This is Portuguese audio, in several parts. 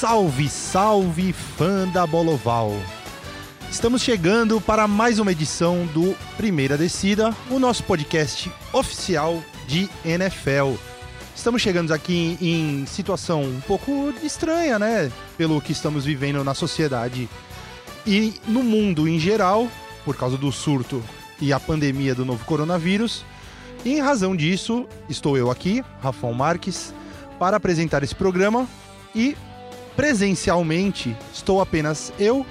Salve, salve, fã da Boloval! Estamos chegando para mais uma edição do Primeira Descida, o nosso podcast oficial de NFL. Estamos chegando aqui em situação um pouco estranha, né? Pelo que estamos vivendo na sociedade e no mundo em geral, por causa do surto e a pandemia do novo coronavírus. E em razão disso, estou eu aqui, Rafão Marques, para apresentar esse programa e presencialmente estou apenas eu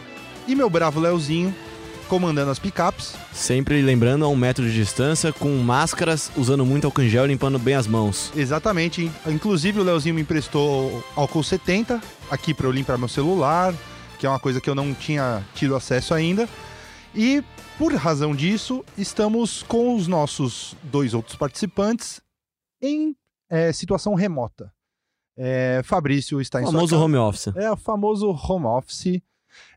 e meu bravo Leozinho comandando as picapes. Sempre lembrando a um metro de distância, com máscaras, usando muito álcool em gel e limpando bem as mãos. Exatamente. Inclusive o Leozinho me emprestou álcool 70 aqui para eu limpar meu celular, que é uma coisa que eu não tinha tido acesso ainda. E por razão disso, estamos com os nossos dois outros participantes em é, situação remota. É, Fabrício está em o famoso sua home office. É o famoso home office.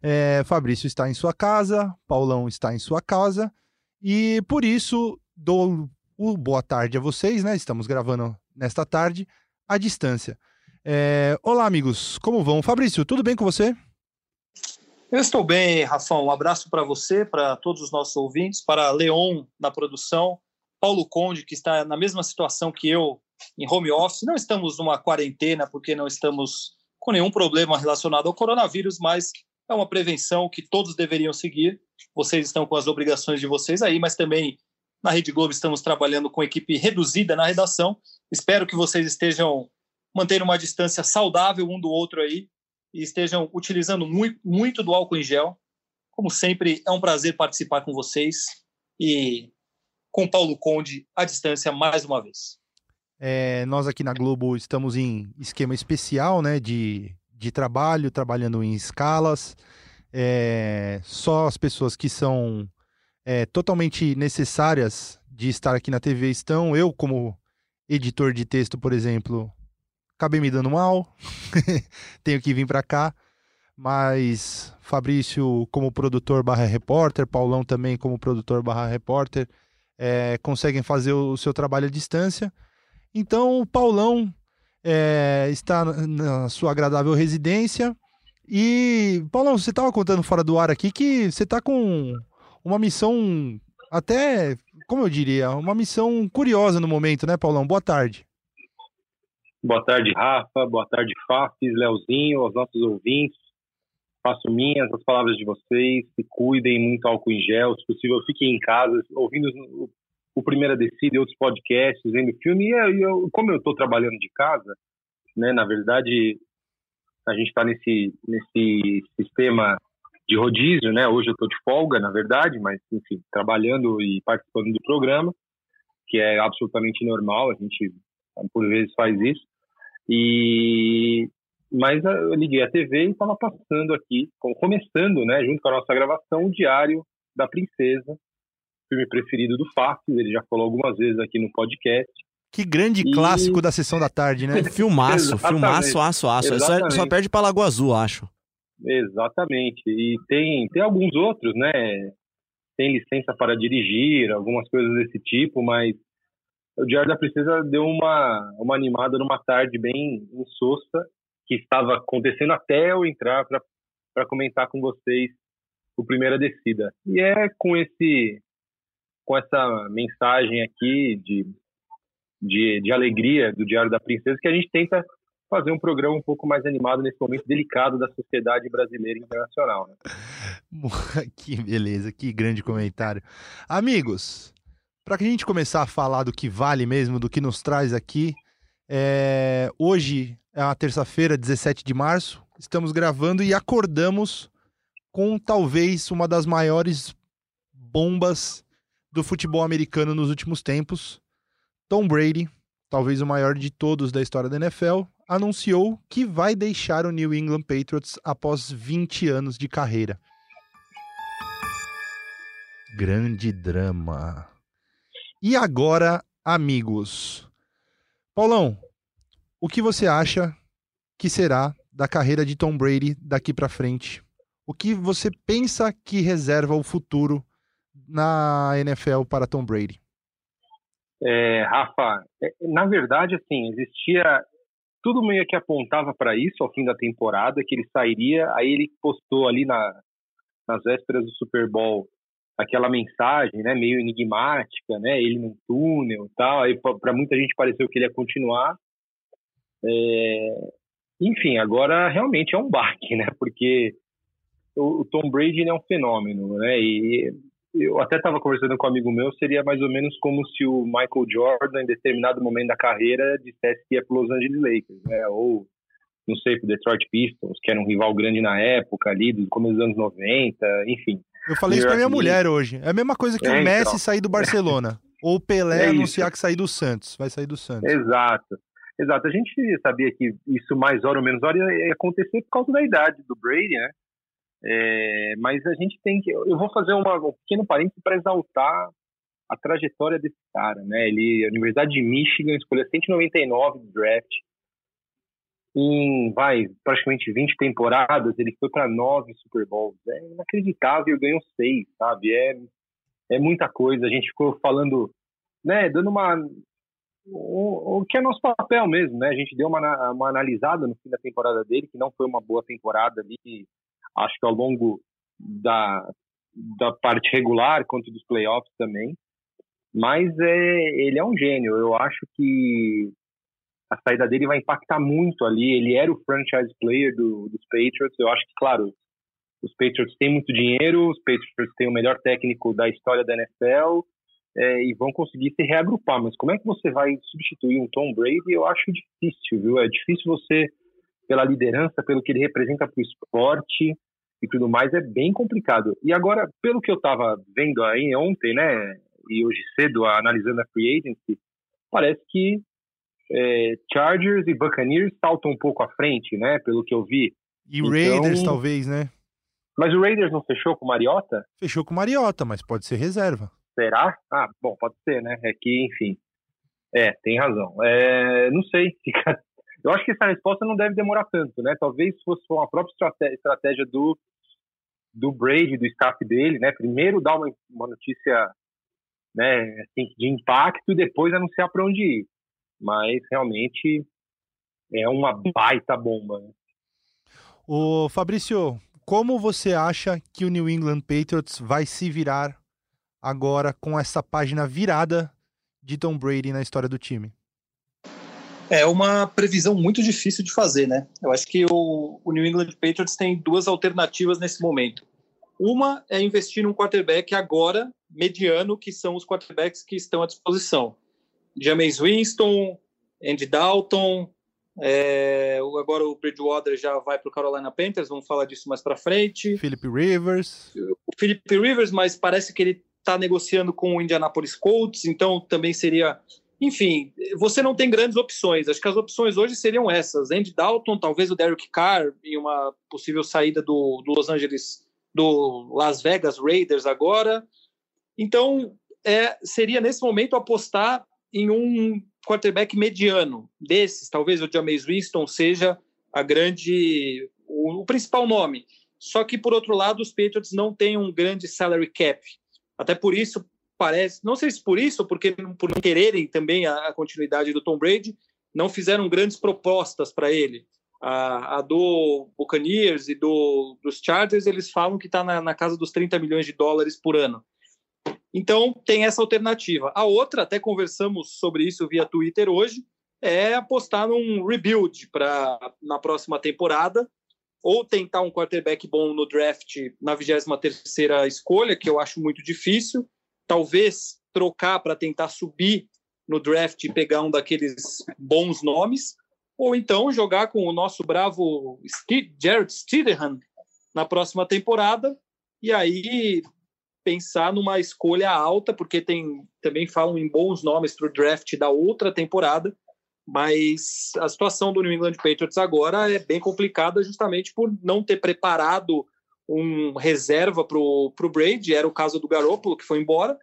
É, Fabrício está em sua casa, Paulão está em sua casa. E por isso dou o boa tarde a vocês, né? Estamos gravando nesta tarde à distância. É, olá, amigos, como vão? Fabrício, tudo bem com você? Eu estou bem, Rafão. Um abraço para você, para todos os nossos ouvintes, para Leon na produção, Paulo Conde, que está na mesma situação que eu em home office. Não estamos numa quarentena porque não estamos com nenhum problema relacionado ao coronavírus, mas é uma prevenção que todos deveriam seguir. Vocês estão com as obrigações de vocês aí, mas também na Rede Globo estamos trabalhando com equipe reduzida na redação. Espero que vocês estejam mantendo uma distância saudável um do outro aí e estejam utilizando muito, muito do álcool em gel. Como sempre, é um prazer participar com vocês e com Paulo Conde à distância mais uma vez. É, nós aqui na Globo estamos em esquema especial né, de, de trabalho, trabalhando em escalas. É, só as pessoas que são é, totalmente necessárias de estar aqui na TV estão. Eu, como editor de texto, por exemplo, acabei me dando mal, tenho que vir para cá, mas Fabrício como produtor barra repórter, Paulão também como produtor barra repórter, é, conseguem fazer o seu trabalho à distância. Então o Paulão é, está na sua agradável residência. E, Paulão, você estava contando fora do ar aqui que você está com uma missão até, como eu diria, uma missão curiosa no momento, né, Paulão? Boa tarde. Boa tarde, Rafa. Boa tarde, Fafis, Leozinho, aos nossos ouvintes. Faço minhas as palavras de vocês. Se cuidem, muito álcool em gel. Se possível, fiquem em casa, ouvindo o, Primeira Descida e outros podcasts, vendo filme. E eu, como eu estou trabalhando de casa, né, na verdade, a gente está nesse, nesse sistema de rodízio, né? Hoje eu estou de folga, na verdade, mas, enfim, trabalhando e participando do programa, que é absolutamente normal, a gente por vezes faz isso. E mas eu liguei a TV e estava passando aqui, começando, né, junto com a nossa gravação, o Diário da Princesa, filme preferido do Fácil, ele já falou algumas vezes aqui no podcast. Que grande e... clássico da sessão da tarde, né? filmaço, filmaço, aço, aço. Só, só perde para Lagoa Azul, acho. Exatamente. E tem, tem alguns outros, né? Tem licença para dirigir, algumas coisas desse tipo, mas o Diário da Princesa deu uma, uma animada numa tarde bem insossa, que estava acontecendo até eu entrar para comentar com vocês o Primeira Descida. E é com esse com essa mensagem aqui de, de, de alegria do Diário da Princesa que a gente tenta fazer um programa um pouco mais animado nesse momento delicado da sociedade brasileira e internacional. Né? que beleza, que grande comentário. Amigos, para que a gente começar a falar do que vale mesmo, do que nos traz aqui, é... hoje é uma terça-feira, 17 de março, estamos gravando e acordamos com talvez uma das maiores bombas do futebol americano nos últimos tempos. Tom Brady, talvez o maior de todos da história da NFL, anunciou que vai deixar o New England Patriots após 20 anos de carreira. Grande drama. E agora, amigos. Paulão, o que você acha que será da carreira de Tom Brady daqui para frente? O que você pensa que reserva o futuro na NFL para Tom Brady? É, Rafa, é, na verdade, assim, existia tudo meio que apontava para isso ao fim da temporada, que ele sairia. Aí ele postou ali na, nas vésperas do Super Bowl aquela mensagem, né, meio enigmática, né, ele num túnel tal. Aí para muita gente pareceu que ele ia continuar. É... Enfim, agora realmente é um baque, né, porque o, Tom Brady é um fenômeno, né, e eu até estava conversando com um amigo meu, seria mais ou menos como se o Michael Jordan, em determinado momento da carreira, dissesse que ia para Los Angeles Lakers, né? Ou, não sei, para Detroit Pistons, que era um rival grande na época ali, do começo dos anos 90, enfim. Eu falei isso para minha mulher hoje. É a mesma coisa que é, o Messi então. sair do Barcelona. ou o Pelé é anunciar que sair do Santos. Vai sair do Santos. Exato. Exato. A gente sabia que isso mais hora ou menos hora ia acontecer por causa da idade do Brady, né? É, mas a gente tem que. Eu vou fazer uma, um pequeno parênteses para exaltar a trajetória desse cara, né? Ele, a Universidade de Michigan escolheu 199 do draft. Em, vai, praticamente 20 temporadas, ele foi para nove Super Bowls. É inacreditável, ganhou seis, sabe? É, é muita coisa. A gente ficou falando, né, dando uma. O, o que é nosso papel mesmo, né? A gente deu uma, uma analisada no fim da temporada dele, que não foi uma boa temporada ali acho que ao longo da, da parte regular quanto dos playoffs também. Mas é, ele é um gênio. Eu acho que a saída dele vai impactar muito ali. Ele era o franchise player do, dos Patriots. Eu acho que, claro, os Patriots têm muito dinheiro, os Patriots têm o melhor técnico da história da NFL é, e vão conseguir se reagrupar. Mas como é que você vai substituir um Tom Brady? Eu acho difícil, viu? É difícil você pela liderança, pelo que ele representa para o esporte e tudo mais, é bem complicado. E agora, pelo que eu estava vendo aí ontem, né, e hoje cedo, analisando a free agency, parece que é, Chargers e Buccaneers saltam um pouco à frente, né, pelo que eu vi. E então, Raiders, talvez, né? Mas o Raiders não fechou com o Mariota? Fechou com o Mariota, mas pode ser reserva. Será? Ah, bom, pode ser, né? É que, enfim. É, tem razão. É, não sei, fica, eu acho que essa resposta não deve demorar tanto, né? Talvez fosse uma própria estratégia do, do Brady, do staff dele, né? Primeiro dar uma, uma notícia né, assim, de impacto e depois anunciar para onde ir. Mas realmente é uma baita bomba. Né? O Fabrício, como você acha que o New England Patriots vai se virar agora com essa página virada de Tom Brady na história do time? É uma previsão muito difícil de fazer, né? Eu acho que o, o, New England Patriots tem duas alternativas nesse momento. Uma é investir num quarterback agora, mediano, que são os quarterbacks que estão à disposição. James Winston, Andy Dalton, é, agora o Bridgewater já vai para o Carolina Panthers, vamos falar disso mais para frente. Philip Rivers. O Philip Rivers, mas parece que ele está negociando com o Indianapolis Colts, então também seria enfim, você não tem grandes opções. Acho que as opções hoje seriam essas: Andy Dalton, talvez o Derek Carr em uma possível saída do, do Los Angeles, do Las Vegas Raiders agora. Então, é, seria nesse momento apostar em um quarterback mediano desses. Talvez o James Winston seja a grande, o, o principal nome. Só que, por outro lado, os Patriots não têm um grande salary cap. Até por isso, parece, não sei se por isso, porque por não quererem também a, a continuidade do Tom Brady, não fizeram grandes propostas para ele. A, a, do Buccaneers e do, dos Chargers, eles falam que está na, na, casa dos 30 milhões de dólares por ano. Então, tem essa alternativa. A outra, até conversamos sobre isso via Twitter hoje, é apostar num rebuild para na próxima temporada, ou tentar um quarterback bom no draft na 23ª escolha, que eu acho muito difícil, talvez trocar para tentar subir no draft e pegar um daqueles bons nomes, ou então jogar com o nosso bravo Jared Stidham na próxima temporada e aí pensar numa escolha alta, porque tem também falam em bons nomes para o draft da outra temporada, mas a situação do New England Patriots agora é bem complicada justamente por não ter preparado um reserva para o Brady, era o caso do Garoppolo, que foi embora.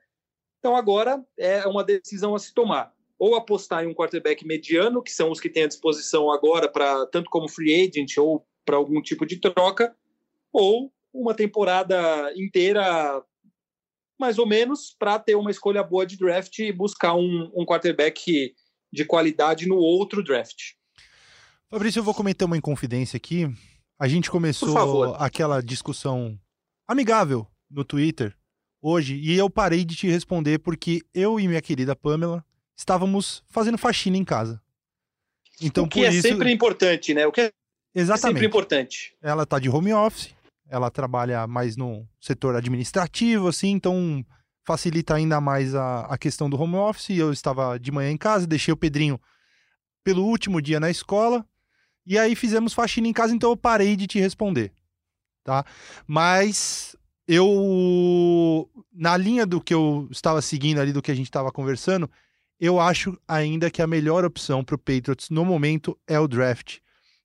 Então agora é uma decisão a se tomar. Ou apostar em um quarterback mediano, que são os que têm à disposição agora, para tanto como free agent ou para algum tipo de troca, ou uma temporada inteira, mais ou menos, para ter uma escolha boa de draft e buscar um, um quarterback de qualidade no outro draft. Fabrício, eu vou cometer uma inconfidência aqui. A gente começou aquela discussão amigável no Twitter hoje e eu parei de te responder porque eu e minha querida Pamela estávamos fazendo faxina em casa. Então, o que é isso... sempre importante, né? O que é Exatamente. sempre importante. Ela tá de home office, ela trabalha mais no setor administrativo, assim, então facilita ainda mais a, a questão do home office. Eu estava de manhã em casa, deixei o Pedrinho pelo último dia na escola, e aí fizemos faxina em casa, então eu parei de te responder, tá? Mas eu, na linha do que eu estava seguindo ali, do que a gente estava conversando, eu acho ainda que a melhor opção para o Patriots no momento é o draft.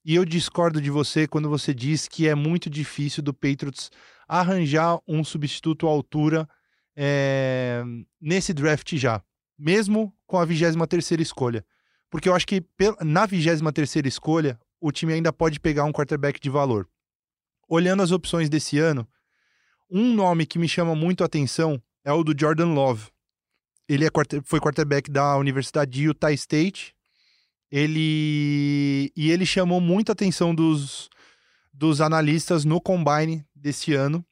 E eu discordo de você quando você diz que é muito difícil do Patriots arranjar um substituto à altura é, nesse draft já, mesmo com a 23 escolha. Porque eu acho que na 23 escolha, o time ainda pode pegar um quarterback de valor. Olhando as opções desse ano, um nome que me chama muito a atenção é o do Jordan Love. Ele é, foi quarterback da Universidade de Utah State ele e ele chamou muita atenção dos, dos analistas no combine desse ano.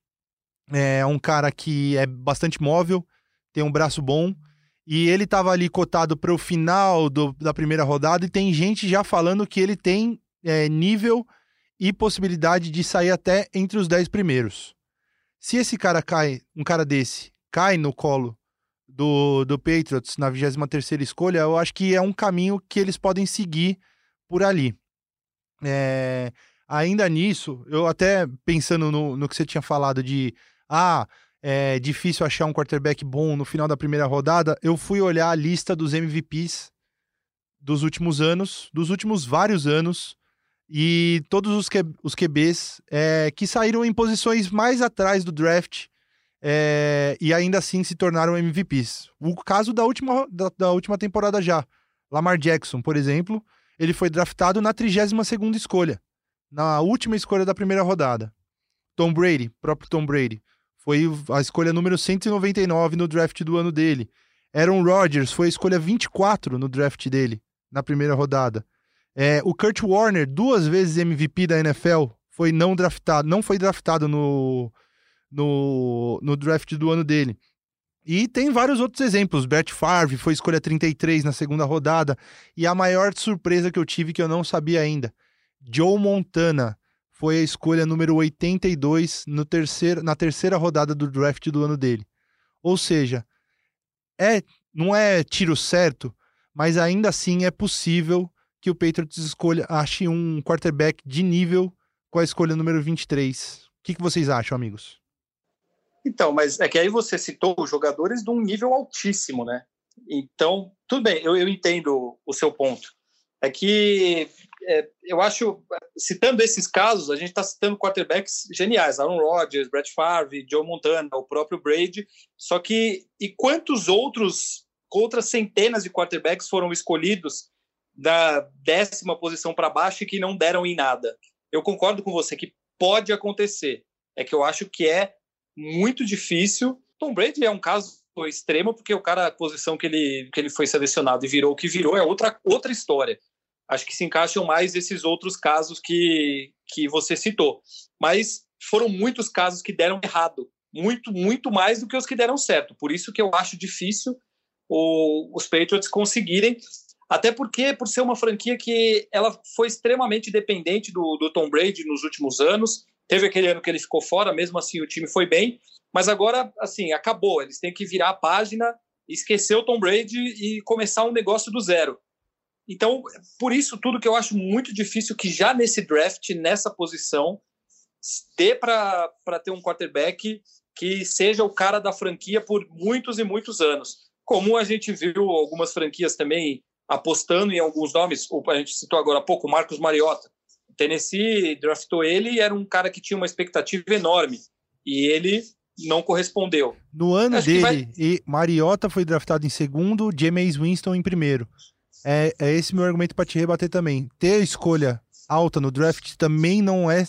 É um cara que é bastante móvel, tem um braço bom e ele estava ali cotado para o final do, da primeira rodada e tem gente já falando que ele tem é, nível e possibilidade de sair até entre os 10 primeiros. Se esse cara cai, um cara desse, cai no colo do, do Patriots na 23 escolha, eu acho que é um caminho que eles podem seguir por ali. É, ainda nisso, eu até pensando no, no que você tinha falado de ah, é difícil achar um quarterback bom no final da primeira rodada, eu fui olhar a lista dos MVPs dos últimos anos, dos últimos vários anos, e todos os, que, os QBs é, que saíram em posições mais atrás do draft é, e ainda assim se tornaram MVPs. O caso da última, da, da, última temporada já. Lamar Jackson, por exemplo, ele foi draftado na 32ª escolha, na última escolha da primeira rodada. Tom Brady, próprio Tom Brady, foi a escolha número 199 no draft do ano dele. Aaron Rodgers foi a escolha 24 no draft dele, na primeira rodada. É, o Kurt Warner, duas vezes MVP da NFL, foi não draftado, não foi draftado no, no, no draft do ano dele. E tem vários outros exemplos. Brett Favre foi escolha 33 na segunda rodada. E a maior surpresa que eu tive, que eu não sabia ainda, Joe Montana foi a escolha número 82 no terceiro, na terceira rodada do draft do ano dele. Ou seja, é, não é tiro certo, mas ainda assim é possível que o Patriots escolha, ache um quarterback de nível com a escolha número 23. O que, que vocês acham, amigos? Então, mas é que aí você citou jogadores de um nível altíssimo, né? Então, tudo bem, eu, eu entendo o seu ponto. É que é, eu acho, citando esses casos, a gente está citando quarterbacks geniais, Aaron Rodgers, Brett Favre, Joe Montana, o próprio Brady, só que e quantos outros, outras centenas de quarterbacks foram escolhidos da décima posição para baixo e que não deram em nada? Eu concordo com você que pode acontecer, é que eu acho que é muito difícil. Tom Brady é um caso extremo porque o cara, a posição que ele, que ele foi selecionado e virou o que virou é outra, outra história. Acho que se encaixam mais esses outros casos que, que você citou. Mas foram muitos casos que deram errado. Muito, muito mais do que os que deram certo. Por isso que eu acho difícil o, os Patriots conseguirem até porque, por ser uma franquia que ela foi extremamente dependente do, do Tom Brady nos últimos anos, Teve aquele ano que ele ficou fora, mesmo assim o time foi bem, mas agora, assim, acabou. Eles têm que virar a página, esquecer o Tom Brady e começar um negócio do zero. Então, por isso tudo que eu acho muito difícil que já nesse draft, nessa posição, dê para ter um quarterback que seja o cara da franquia por muitos e muitos anos. Como a gente viu algumas franquias também apostando em alguns nomes, a gente citou agora há pouco o Marcos Mariota. Tennessee draftou ele e era um cara que tinha uma expectativa enorme. E ele não correspondeu. No ano Acho dele, vai... e Mariota foi draftado em segundo, James Winston em primeiro. É, é esse meu argumento para te rebater também. Ter escolha alta no draft também não é,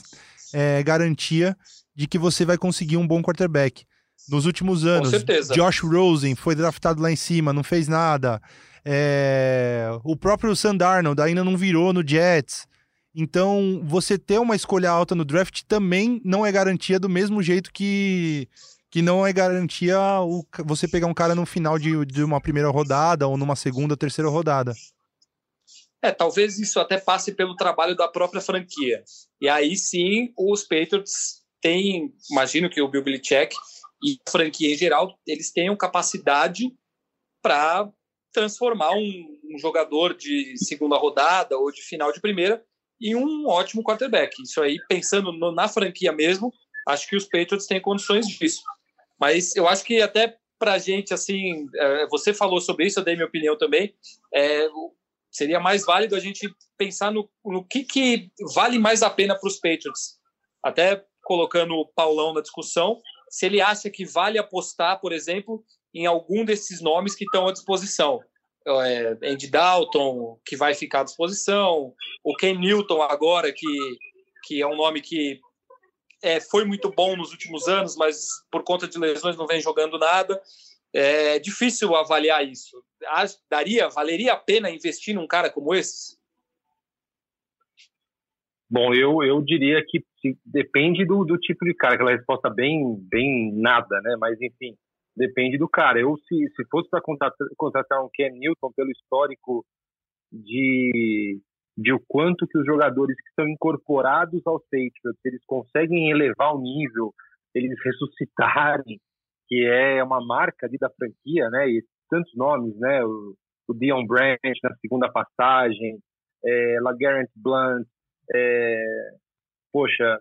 é, garantia de que você vai conseguir um bom quarterback. Nos últimos anos, Josh Rosen foi draftado lá em cima, não fez nada. É, o próprio Sandarnold ainda não virou no Jets. Então, você ter uma escolha alta no draft também não é garantia do mesmo jeito que, que não é garantia o, você pegar um cara no final de, de uma primeira rodada ou numa segunda terceira rodada. É, talvez isso até passe pelo trabalho da própria franquia. E aí sim, os Patriots têm, imagino que o Bill Belichick e a franquia em geral, eles tenham capacidade para transformar um, um, jogador de segunda rodada ou de final de primeira em um ótimo quarterback. Isso aí, pensando no, na franquia mesmo, acho que os Patriots têm condições disso. Mas eu acho que até para a gente, assim, é, você falou sobre isso, eu dei minha opinião também, é, seria mais válido a gente pensar no, no que, que vale mais a pena para os Patriots. Até colocando o Paulão na discussão, se ele acha que vale apostar, por exemplo, em algum desses nomes que estão à disposição. É, Andy Dalton, que vai ficar à disposição, o Ken Newton agora, que, que é um nome que é, foi muito bom nos últimos anos, mas por conta de lesões não vem jogando nada. É difícil avaliar isso. Daria, valeria a pena investir num cara como esse? Bom, eu, eu diria que depende do, do tipo de cara, aquela resposta bem, bem nada, né? Mas enfim, depende do cara. Eu, se, se fosse para contratar, contratar um Ken Newton pelo histórico de, de o quanto que os jogadores que estão incorporados ao Patriots, eles conseguem elevar o nível, eles ressuscitarem, que é uma marca ali da franquia, né? E tantos nomes, né? O, o Dion Branch na segunda passagem, é, LaGarrant Blunt, é, poxa,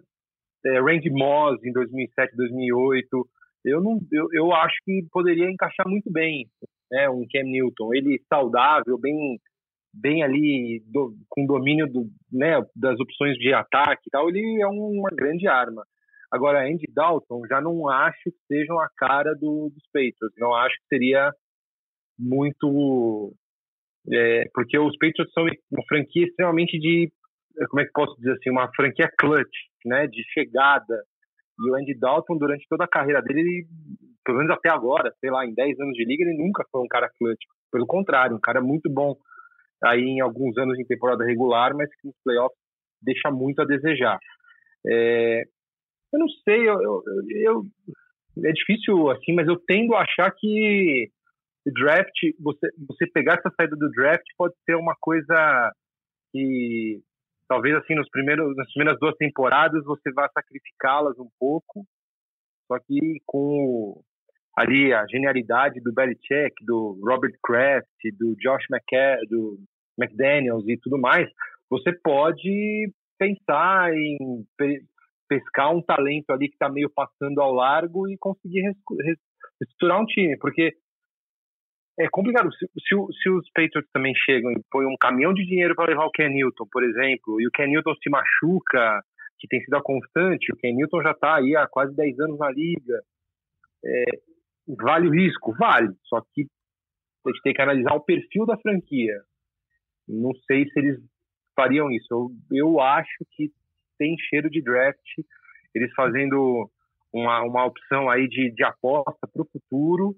é, Randy Moss em 2007, 2008, eu não, eu, eu acho que poderia encaixar muito bem, né, um Cam Newton, ele saudável, bem, bem ali do, com domínio do, né, das opções de ataque e tal, ele é uma grande arma. Agora, Andy Dalton, já não acho que sejam a cara do, dos Patriots, não acho que seria muito é, porque os Patriots são uma franquia extremamente de como é que posso dizer assim uma franquia clutch né de chegada e o Andy Dalton, durante toda a carreira dele, ele, pelo menos até agora, sei lá, em 10 anos de liga, ele nunca foi um cara clutch. Pelo contrário, um cara muito bom aí em alguns anos em temporada regular, mas que nos playoffs deixa muito a desejar. É, eu não sei, eu, eu, eu, é difícil assim, mas eu tendo a achar que o draft, você, você pegar essa saída do draft pode ser uma coisa que talvez assim nos primeiros nas primeiras duas temporadas você vá sacrificá-las um pouco só que com ali a genialidade do Belichick do Robert Kraft do Josh McCa do McDaniels e tudo mais você pode pensar em pescar um talento ali que está meio passando ao largo e conseguir reestruturar um time porque é complicado. Se, se, se, os Patriots também chegam e põem um caminhão de dinheiro para levar o Ken Newton, por exemplo, e o Ken Newton se machuca, que tem sido a constante, o Ken Newton já está aí há quase 10 anos na liga. É, vale o risco? Vale. Só que a gente tem que analisar o perfil da franquia. Não sei se eles fariam isso. Eu, eu acho que tem cheiro de draft, eles fazendo uma, uma opção aí de, de aposta para o futuro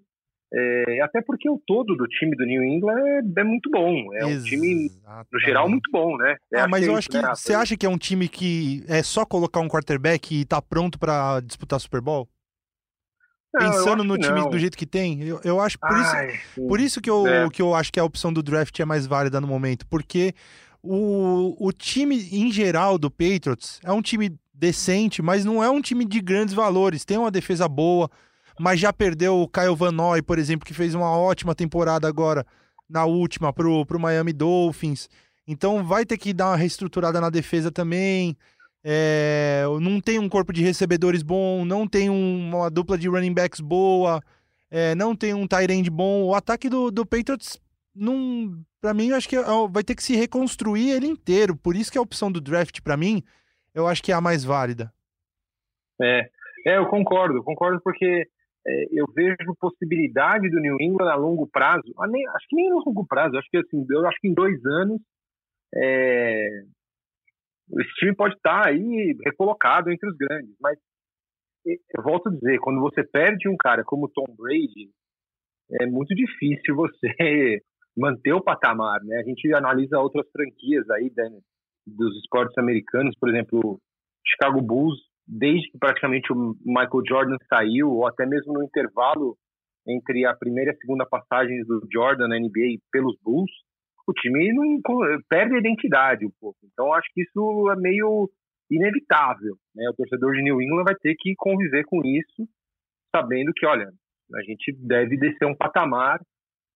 é, até porque o todo do time do New England é, é muito bom. É um time, no geral, muito bom, né? É, ah, mas eu acho que. Né? Você acha que é um time que é só colocar um quarterback e tá pronto para disputar Super Bowl? Não, Pensando no time não. do jeito que tem, eu, eu acho. Por Ai, isso, por isso que, eu, é. que eu acho que a opção do draft é mais válida no momento. Porque o, o time, em geral, do Patriots é um time decente, mas não é um time de grandes valores. Tem uma defesa boa mas já perdeu o Kyle Van Noy, por exemplo, que fez uma ótima temporada agora na última pro, pro Miami Dolphins. Então vai ter que dar uma reestruturada na defesa também. É, não tem um corpo de recebedores bom, não tem um, uma dupla de running backs boa, é, não tem um tight end bom. O ataque do, do Patriots, para mim, eu acho que vai ter que se reconstruir ele inteiro. Por isso que a opção do draft, para mim, eu acho que é a mais válida. É, é eu concordo, concordo porque é, eu vejo possibilidade do New England a longo prazo, a nem, acho que nem a longo prazo, acho que assim, eu acho que em dois anos é, esse time pode estar aí recolocado entre os grandes, mas eu volto a dizer, quando você perde um cara como Tom Brady, é muito difícil você manter o patamar, né? A gente analisa outras franquias aí, dos esportes americanos, por exemplo, Chicago Bulls, desde que praticamente o Michael Jordan saiu, ou até mesmo no intervalo entre a primeira e a segunda passagem do Jordan na NBA pelos Bulls, o time não perde a identidade um pouco. Então acho que isso é meio inevitável, né? O torcedor de New England vai ter que conviver com isso, sabendo que, olha, a gente deve descer um patamar,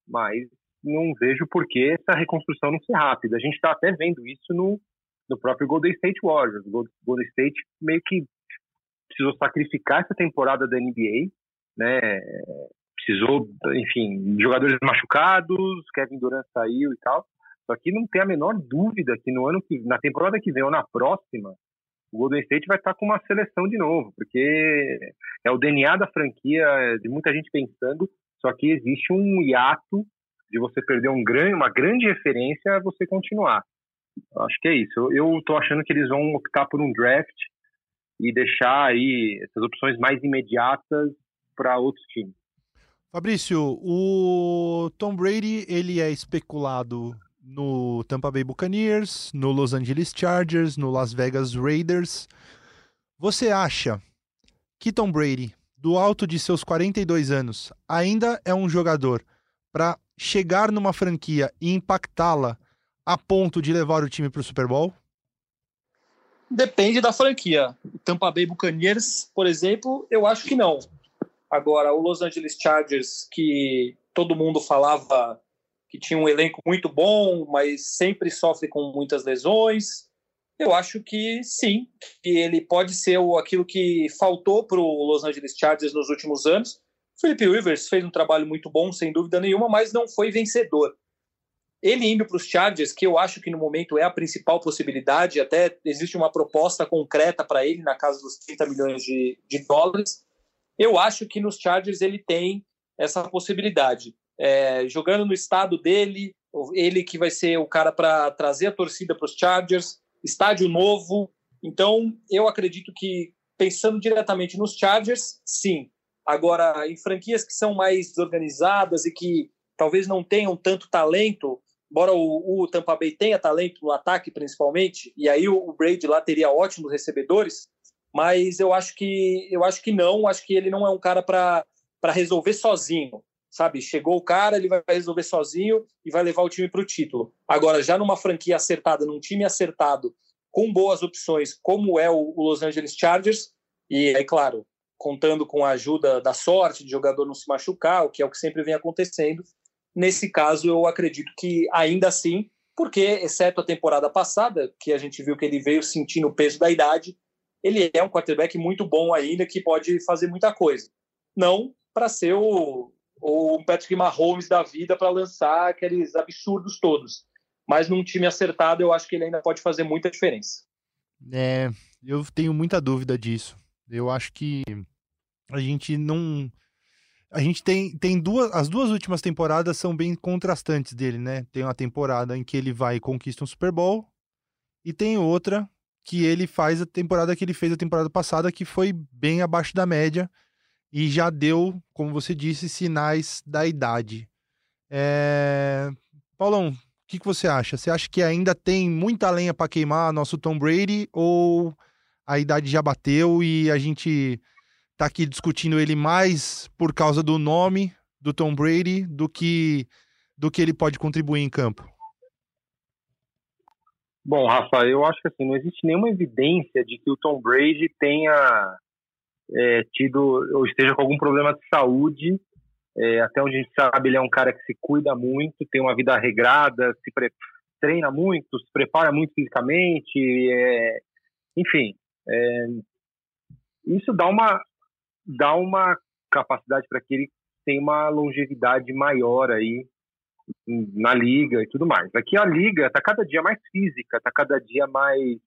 mas não vejo por que essa reconstrução não ser rápida. A gente está até vendo isso no, no próprio Golden State Warriors. O Golden State meio que precisou sacrificar essa temporada da NBA, né? Precisou, enfim, jogadores machucados, Kevin Durant saiu e tal. Só que não tem a menor dúvida que no ano que na temporada que vem ou na próxima, o Golden State vai estar com uma seleção de novo, porque é o DNA da franquia, de muita gente pensando, só que existe um hiato de você perder um grande, uma grande referência você continuar. Acho que é isso. Eu estou achando que eles vão optar por um draft e deixar aí essas opções mais imediatas para outros times. Fabrício, o Tom Brady ele é especulado no Tampa Bay Buccaneers, no Los Angeles Chargers, no Las Vegas Raiders. Você acha que Tom Brady, do alto de seus 42 anos, ainda é um jogador para chegar numa franquia e impactá-la a ponto de levar o time para o Super Bowl? Depende da franquia. Tampa Bay Buccaneers, por exemplo, eu acho que não. Agora, o Los Angeles Chargers, que todo mundo falava que tinha um elenco muito bom, mas sempre sofre com muitas lesões. Eu acho que sim, que ele pode ser o, aquilo que faltou para o Los Angeles Chargers nos últimos anos. Philip Rivers fez um trabalho muito bom, sem dúvida nenhuma, mas não foi vencedor. Ele indo para os Chargers, que eu acho que no momento é a principal possibilidade, até existe uma proposta concreta para ele na casa dos 30 milhões de, de dólares. Eu acho que nos Chargers ele tem essa possibilidade é, jogando no estado dele, ele que vai ser o cara para trazer a torcida para os Chargers, estádio novo. Então, eu acredito que, pensando diretamente nos Chargers, sim. Agora, em franquias que são mais desorganizadas e que talvez não tenham tanto talento, embora o, o Tampa Bay tenha talento no ataque, principalmente, e aí o, o Brady lá teria ótimos recebedores, mas eu acho que eu acho que não, acho que ele não é um cara para resolver sozinho sabe? Chegou o cara, ele vai resolver sozinho e vai levar o time para o título. Agora, já numa franquia acertada, num time acertado, com boas opções, como é o Los Angeles Chargers, e é claro, contando com a ajuda da sorte, de jogador não se machucar, o que é o que sempre vem acontecendo. Nesse caso, eu acredito que ainda assim, porque, exceto a temporada passada, que a gente viu que ele veio sentindo o peso da idade, ele é um quarterback muito bom ainda, que pode fazer muita coisa. Não para ser o, um Patrick Mahomes da vida para lançar aqueles absurdos todos. Mas num time acertado, eu acho que ele ainda pode fazer muita diferença. É, eu tenho muita dúvida disso. Eu acho que a gente não. A gente tem, tem duas. As duas últimas temporadas são bem contrastantes dele, né? Tem uma temporada em que ele vai e conquista um Super Bowl, e tem outra que ele faz a temporada que ele fez a temporada passada, que foi bem abaixo da média e já deu, como você disse, sinais da idade. É... Paulão, o que, que você acha? Você acha que ainda tem muita lenha para queimar nosso Tom Brady ou a idade já bateu e a gente tá aqui discutindo ele mais por causa do nome do Tom Brady do que do que ele pode contribuir em campo? Bom, Rafa, eu acho que assim, não existe nenhuma evidência de que o Tom Brady tenha é, tido ou esteja com algum problema de saúde. É, até onde a gente sabe, ele é um cara que se cuida muito, tem uma vida regrada, se treina muito, se prepara muito fisicamente, é, enfim. É, isso dá uma, dá uma capacidade para que ele tenha uma longevidade maior aí na liga e tudo mais. Aqui a liga está cada dia mais física, está cada dia mais,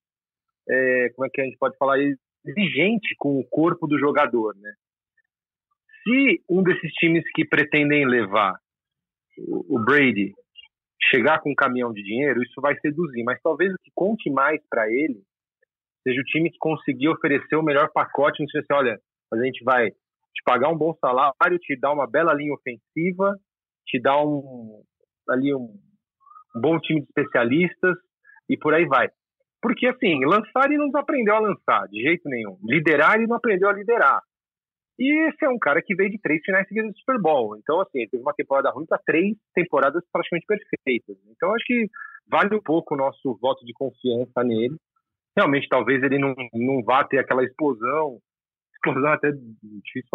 é, como é que a gente pode falar, exigente com o corpo do jogador, né? Se um desses times que pretendem levar o Brady chegar com um caminhão de dinheiro, isso vai seduzir, mas talvez o que conte mais para ele seja o time que conseguir oferecer o melhor pacote, não sei se olha, a gente vai te pagar um bom salário, te dar uma bela linha ofensiva, te dar um ali um, um bom time de especialistas e por aí vai. Porque, assim, lançar ele não aprendeu a lançar, de jeito nenhum. Liderar ele não aprendeu a liderar. E esse é um cara que veio de três finais seguidas do Super Bowl. Então, assim, ele teve uma temporada ruim para três temporadas praticamente perfeitas. Então, acho que vale um pouco o nosso voto de confiança nele. Realmente, talvez ele não, não vá ter aquela explosão. Explosão é até difícil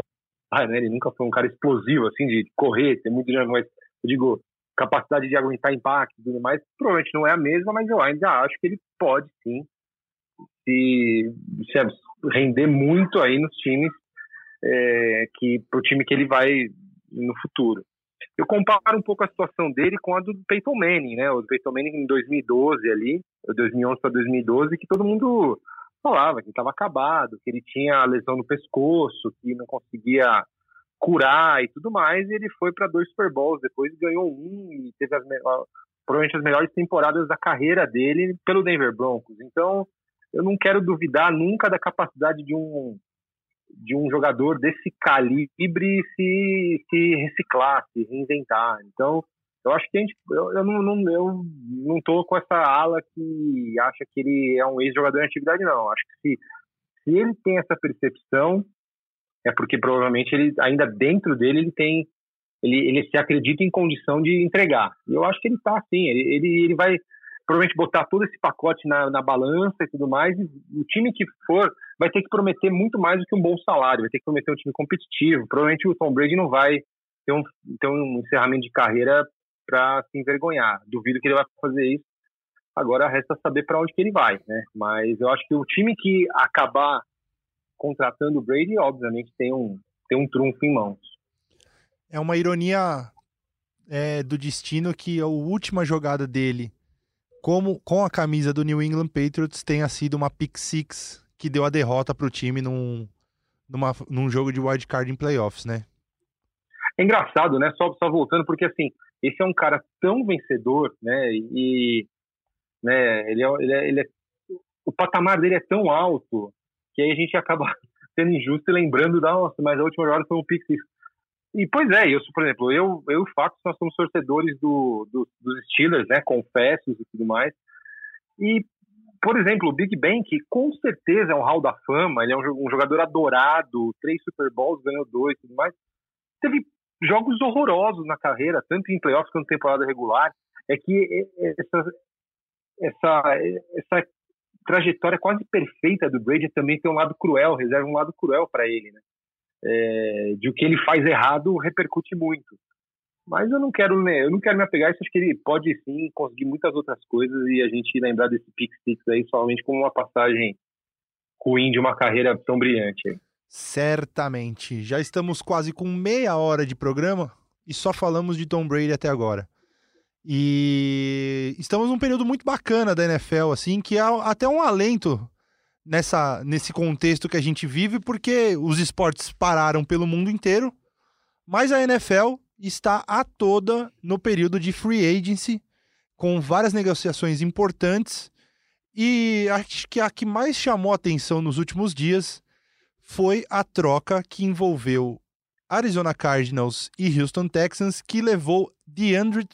falar, né? Ele nunca foi um cara explosivo, assim, de correr, ter muito dinheiro, mas eu digo, capacidade de aguentar impacto e tudo mais, provavelmente não é a mesma, mas eu ainda acho que ele pode sim se, se render muito aí nos times é, que pro time que ele vai no futuro. Eu comparo um pouco a situação dele com a do Peyton Manning, né? O Peyton Manning em 2012 ali, 2011 para 2012, que todo mundo falava que estava acabado, que ele tinha lesão no pescoço, que não conseguia curar e tudo mais, e ele foi para dois Super Bowls, depois ganhou um e teve as, provavelmente as melhores temporadas da carreira dele pelo Denver Broncos. Então, eu não quero duvidar nunca da capacidade de um de um jogador desse calibre se, se reciclar, se reinventar. Então, eu acho que a gente, eu, eu não, não, eu não tô com essa ala que acha que ele é um ex-jogador em atividade, não. Acho que se, se ele tem essa percepção, é porque provavelmente ele ainda dentro dele ele tem ele, ele se acredita em condição de entregar. E eu acho que ele está assim, ele, ele, ele vai provavelmente botar todo esse pacote na, na balança e tudo mais, e o time que for vai ter que prometer muito mais do que um bom salário, vai ter que prometer um time competitivo. Provavelmente o Tom Brady não vai ter um, ter um encerramento de carreira para se envergonhar. Duvido que ele vai fazer isso. Agora resta saber para onde que ele vai, né? Mas eu acho que o time que acabar contratando o Brady, obviamente, tem um, tem um trunfo em mãos. É uma ironia é, do destino que a última jogada dele como, com a camisa do New England Patriots tenha sido uma pick six que deu a derrota para o time num, numa, num jogo de wild card em playoffs, né? É engraçado, né? Só, só voltando, porque assim, esse é um cara tão vencedor, né? E né, ele, é, ele, é, ele é, o patamar dele é tão alto que aí a gente acaba sendo injusto e lembrando da nossa, mas a última jogada foi um pick. E pois é, eu, por exemplo, eu, eu e Fato, nós somos torcedores do, do, dos Steelers, né, confessos e tudo mais. E, por exemplo, o Big Ben, que com certeza é um hall da fama, ele é um, um jogador adorado, três Super Bowls, ganhou dois e tudo mais. Teve jogos horrorosos na carreira, tanto em playoffs quanto em temporada regular. É que essa, essa, essa trajetória quase perfeita do Brady também tem um lado cruel, reserva um lado cruel para ele, né? É, de o que ele faz errado repercute muito. Mas eu não quero, né, eu não quero me apegar isso, acho que ele pode sim conseguir muitas outras coisas e a gente lembrar desse pick six aí somente como uma passagem ruim de uma carreira tão brilhante. Certamente. Já estamos quase com meia hora de programa e só falamos de Tom Brady até agora. E estamos num período muito bacana da NFL, assim, que é até um alento nessa, nesse contexto que a gente vive, porque os esportes pararam pelo mundo inteiro, mas a NFL está a toda no período de free agency, com várias negociações importantes. E acho que a que mais chamou atenção nos últimos dias foi a troca que envolveu Arizona Cardinals e Houston Texans, que levou DeAndre,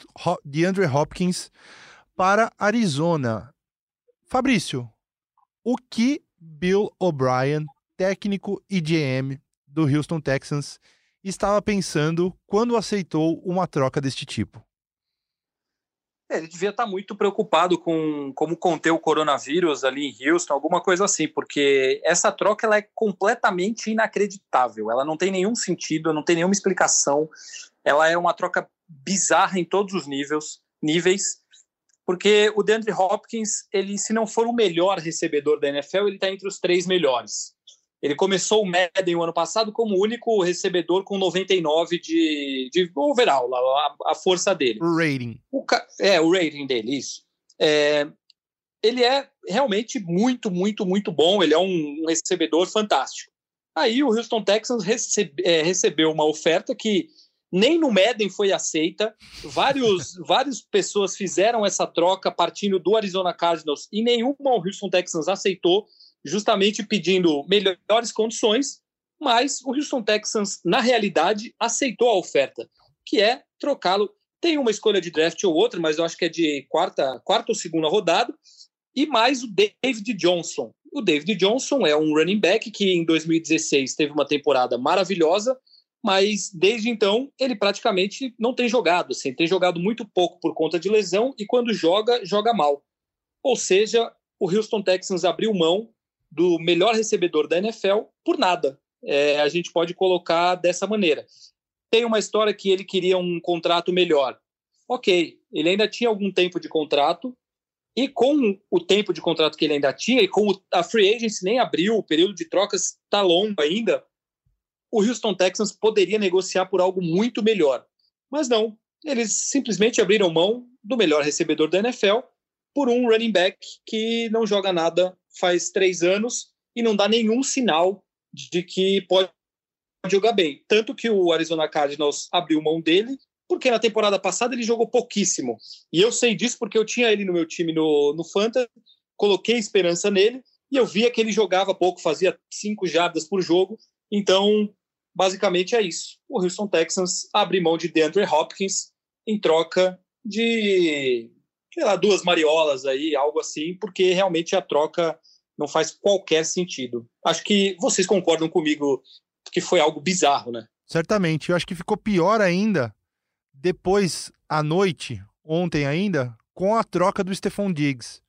DeAndre Hopkins para Arizona. Fabrício, o que Bill O'Brien, técnico e GM do Houston Texans, estava pensando quando aceitou uma troca deste tipo? É, ele devia estar muito preocupado com como conter o coronavírus ali em Houston, alguma coisa assim, porque essa troca ela é completamente inacreditável. Ela não tem nenhum sentido, não tem nenhuma explicação. Ela é uma troca bizarra em todos os níveis, níveis porque o DeAndre Hopkins, ele se não for o melhor recebedor da NFL, ele está entre os três melhores. Ele começou o Madden o ano passado como o único recebedor com 99 de, de overall, a, a força dele. O rating. O, é, o rating dele, isso. É, ele é realmente muito, muito, muito bom. Ele é um, um recebedor fantástico. Aí o Houston Texans recebe, é, recebeu uma oferta que nem no Madden foi aceita. Vários, várias pessoas fizeram essa troca partindo do Arizona Cardinals e nenhuma o Houston Texans aceitou justamente pedindo melhores condições, mas o Houston Texans, na realidade, aceitou a oferta, que é trocá-lo. Tem uma escolha de draft ou outra, mas eu acho que é de quarta, quarta ou segunda rodada, e mais o David Johnson. O David Johnson é um running back que em 2016 teve uma temporada maravilhosa, mas desde então ele praticamente não tem jogado, assim, tem jogado muito pouco por conta de lesão e quando joga, joga mal. Ou seja, o Houston Texans abriu mão do melhor recebedor da NFL por nada. É, a gente pode colocar dessa maneira. Tem uma história que ele queria um contrato melhor. Ok, ele ainda tinha algum tempo de contrato, e com o tempo de contrato que ele ainda tinha, e com a free agency nem abriu, o período de trocas está longo ainda, o Houston Texans poderia negociar por algo muito melhor. Mas não, eles simplesmente abriram mão do melhor recebedor da NFL por um running back que não joga nada faz três anos e não dá nenhum sinal de que pode jogar bem. Tanto que o Arizona Cardinals abriu mão dele porque na temporada passada ele jogou pouquíssimo. E eu sei disso porque eu tinha ele no meu time no, no Fantasy, coloquei esperança nele e eu via que ele jogava pouco, fazia cinco jardas por jogo. Então, basicamente é isso. O Houston Texans abre mão de DeAndre Hopkins em troca de, sei lá, duas mariolas aí, algo assim, porque realmente a troca não faz qualquer sentido. Acho que vocês concordam comigo que foi algo bizarro, né? Certamente. Eu acho que ficou pior ainda depois, à noite, ontem ainda, com a troca do Stephon Diggs.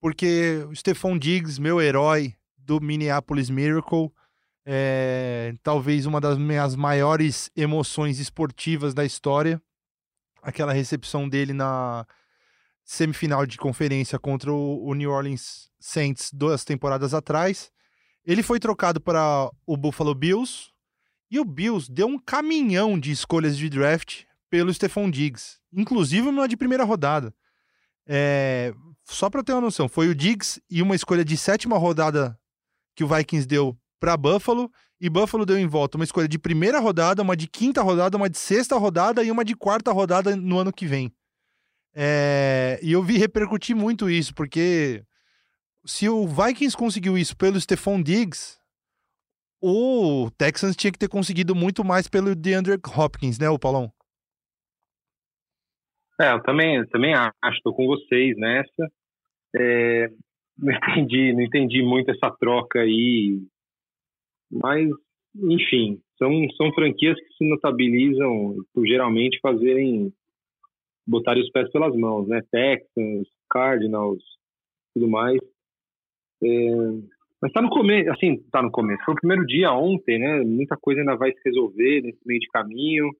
Porque o Stephon Diggs, meu herói do Minneapolis Miracle, é talvez uma das minhas maiores emoções esportivas da história. Aquela recepção dele na semifinal de conferência contra o New Orleans Saints duas temporadas atrás. Ele foi trocado para o Buffalo Bills e o Bills deu um caminhão de escolhas de draft pelo Stephon Diggs, inclusive uma de primeira rodada. É, só para ter uma noção, foi o Diggs e uma escolha de sétima rodada que o Vikings deu para Buffalo, e Buffalo deu em volta uma escolha de primeira rodada, uma de quinta rodada, uma de sexta rodada e uma de quarta rodada no ano que vem. É, e eu vi repercutir muito isso, porque se o Vikings conseguiu isso pelo Stephon Diggs, o Texans tinha que ter conseguido muito mais pelo DeAndre Hopkins, né, o Paulão? É, eu também, eu também acho, estou com vocês nessa. É, não entendi, não entendi muito essa troca aí, mas enfim, são, são franquias que se notabilizam por geralmente fazerem botarem os pés pelas mãos, né? Texans, Cardinals, tudo mais. É, mas tá no começo, assim, tá no começo. Foi o primeiro dia ontem, né? Muita coisa ainda vai se resolver nesse meio de caminho.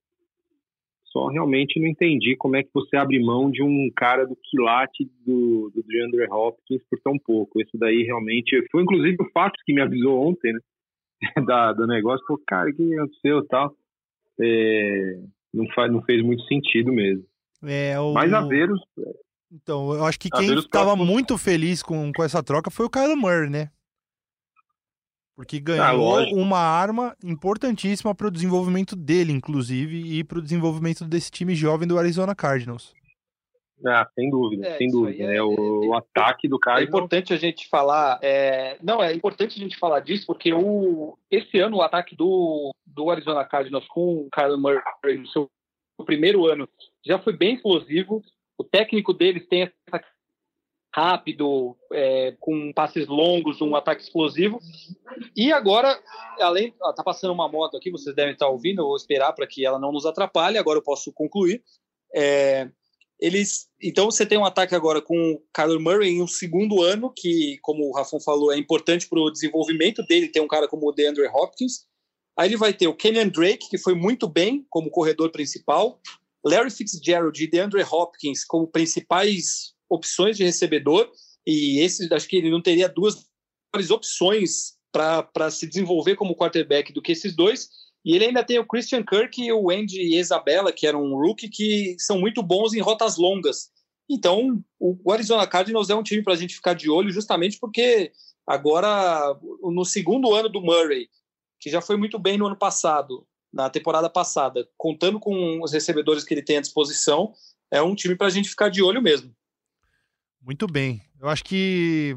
Só realmente não entendi como é que você abre mão de um cara do quilate do, do DeAndre Hopkins por tão pouco. Isso daí realmente foi inclusive o fato que me avisou ontem, né? da, do negócio, falou, cara, o que aconteceu tal. É, não, faz, não fez muito sentido mesmo. É, o... Mas. Então, eu acho que quem estava muito feliz com, com essa troca foi o Kyle Murray, né? Porque ganhou ah, uma arma importantíssima para o desenvolvimento dele, inclusive, e para o desenvolvimento desse time jovem do Arizona Cardinals. Ah, sem dúvida, é, sem dúvida. É, é, o, o, ataque do Cardinals. É importante a gente falar. É, não, é importante a gente falar disso, porque o, esse ano o ataque do, do Arizona Cardinals com o Kyle Murray no seu primeiro ano já foi bem explosivo. O técnico deles tem essa rápido, é, com passes longos, um ataque explosivo. E agora, além, está passando uma moto aqui, vocês devem estar ouvindo, eu vou esperar para que ela não nos atrapalhe. Agora eu posso concluir. É, eles, então você tem um ataque agora com o Kyler Murray em um segundo ano, que, como o Rafon falou, é importante para o desenvolvimento dele ter um cara como o DeAndre Hopkins. Aí ele vai ter o Kenyan Drake, que foi muito bem como corredor principal, Larry Fitzgerald e DeAndre Hopkins como principais opções de recebedor, e esse acho que ele não teria duas opções para se desenvolver como quarterback do que esses dois. E ele ainda tem o Christian Kirk e o Andy Isabella, que eram um rookie, que são muito bons em rotas longas. Então, o Arizona Cardinals é um time para a gente ficar de olho, justamente porque agora, no segundo ano do Murray, que já foi muito bem no ano passado, na temporada passada, contando com os recebedores que ele tem à disposição, é um time para a gente ficar de olho mesmo. Muito bem. Eu acho que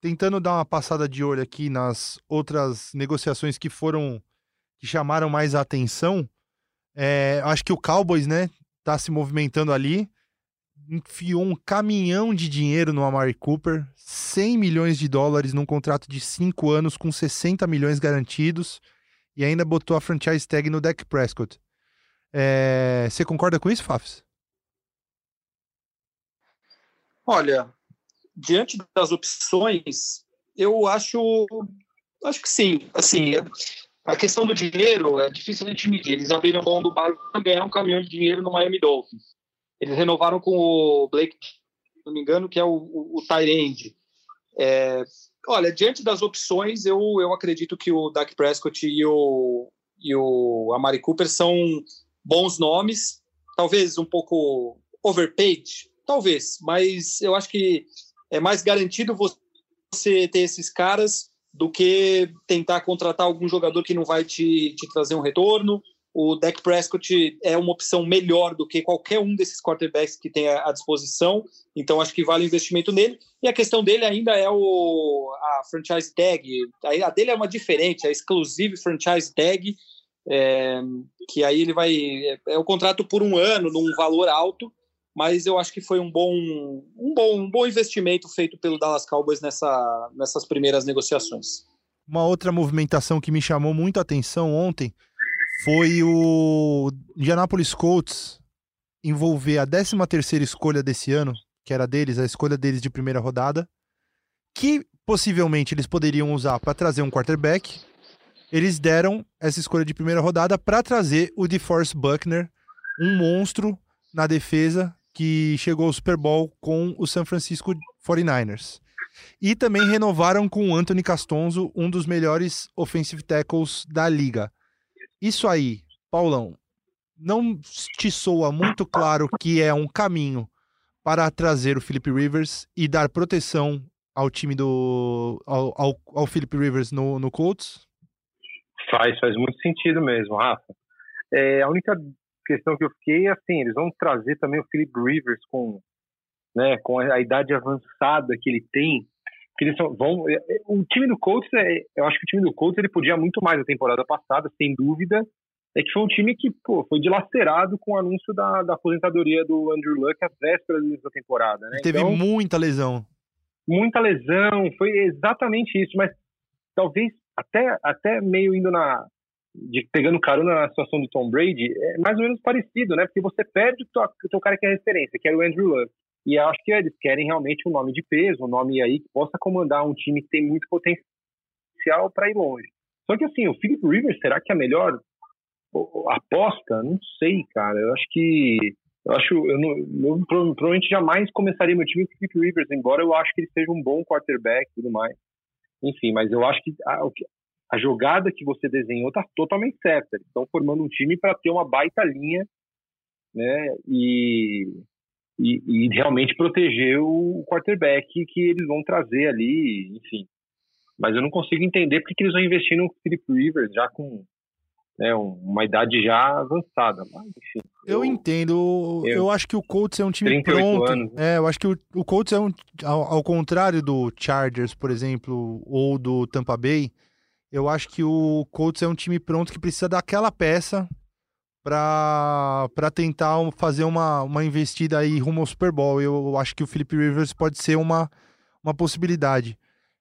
tentando dar uma passada de olho aqui nas outras negociações que foram que chamaram mais a atenção, é, acho que o Cowboys, né, tá se movimentando ali. Enfiou um caminhão de dinheiro no Amari Cooper, 100 milhões de dólares num contrato de 5 anos com 60 milhões garantidos e ainda botou a franchise tag no Dak Prescott. É... Você concorda com isso, Fafs? Olha, diante das opções, eu acho, acho que sim. Assim, a questão do dinheiro é difícil de medir. Eles abriram mão do básico para ganhar um caminhão de dinheiro no Miami Dolphins. Eles renovaram com o Blake, se não me engano, que é o, o, o Tyrande. É, olha, diante das opções, eu, eu acredito que o Dak Prescott e o, e o Amari Cooper são bons nomes, talvez um pouco overpaid, talvez, mas eu acho que é mais garantido você ter esses caras do que tentar contratar algum jogador que não vai te, te trazer um retorno. O Dak Prescott é uma opção melhor do que qualquer um desses quarterbacks que tem à disposição, então acho que vale o investimento nele. E a questão dele ainda é o, a franchise tag. A, dele é uma diferente, a exclusive franchise tag, é, que aí ele vai. É, é o contrato por um ano, num valor alto, mas eu acho que foi um bom, um bom, um bom investimento feito pelo Dallas Cowboys nessa, nessas primeiras negociações. Uma outra movimentação que me chamou muito a atenção ontem foi o Indianapolis Colts envolver a 13 terceira escolha desse ano, que era deles, a escolha deles de primeira rodada, que possivelmente eles poderiam usar para trazer um quarterback. Eles deram essa escolha de primeira rodada para trazer o DeForest Buckner, um monstro na defesa que chegou ao Super Bowl com o San Francisco 49ers. E também renovaram com o Anthony Castonzo, um dos melhores offensive tackles da liga. Isso aí, Paulão, não te soa muito claro que é um caminho para trazer o Philip Rivers e dar proteção ao time do. ao, ao, ao Philip Rivers no, no Colts? Faz, faz muito sentido mesmo, Rafa. É, a única questão que eu fiquei é assim, eles vão trazer também o Philip Rivers com, né, com a idade avançada que ele tem, que eles vão, é, é, o time do Colts, é, eu acho que o time do Colts ele podia muito mais na temporada passada, sem dúvida, é que foi um time que pô, foi dilacerado com o anúncio da, da aposentadoria do Andrew Luck às vésperas da temporada. Né? Teve então, muita lesão. Muita lesão, foi exatamente isso, mas talvez até, até meio indo na, de pegando carona na situação do Tom Brady, é mais ou menos parecido, né? Porque você perde o teu cara que é referência, que é o Andrew Luck. E acho que eles querem realmente um nome de peso, um nome aí que possa comandar um time que tem muito potencial para ir longe. Só que assim, o Philip Rivers, será que é a melhor aposta? Não sei, cara. Eu acho que eu acho eu, não, eu provavelmente jamais começaria meu time com o Philip Rivers, embora eu acho que ele seja um bom quarterback e tudo mais. Enfim, mas eu acho que a, a jogada que você desenhou está totalmente certa. Eles estão formando um time para ter uma baita linha, né? E, e, e, realmente proteger o quarterback que eles vão trazer ali, enfim. Mas eu não consigo entender porque eles vão investir no Philip Rivers já com né, uma idade já avançada. Mas, enfim, eu, eu entendo. Eu, eu, acho que o Colts é um time pronto. Anos, né? É, eu acho que o, o Colts é um. Ao, ao contrário do Chargers, por exemplo, ou do Tampa Bay eu acho que o Colts é um time pronto que precisa daquela peça para tentar fazer uma, uma investida aí rumo ao Super Bowl. Eu acho que o Philip Rivers pode ser uma, uma possibilidade.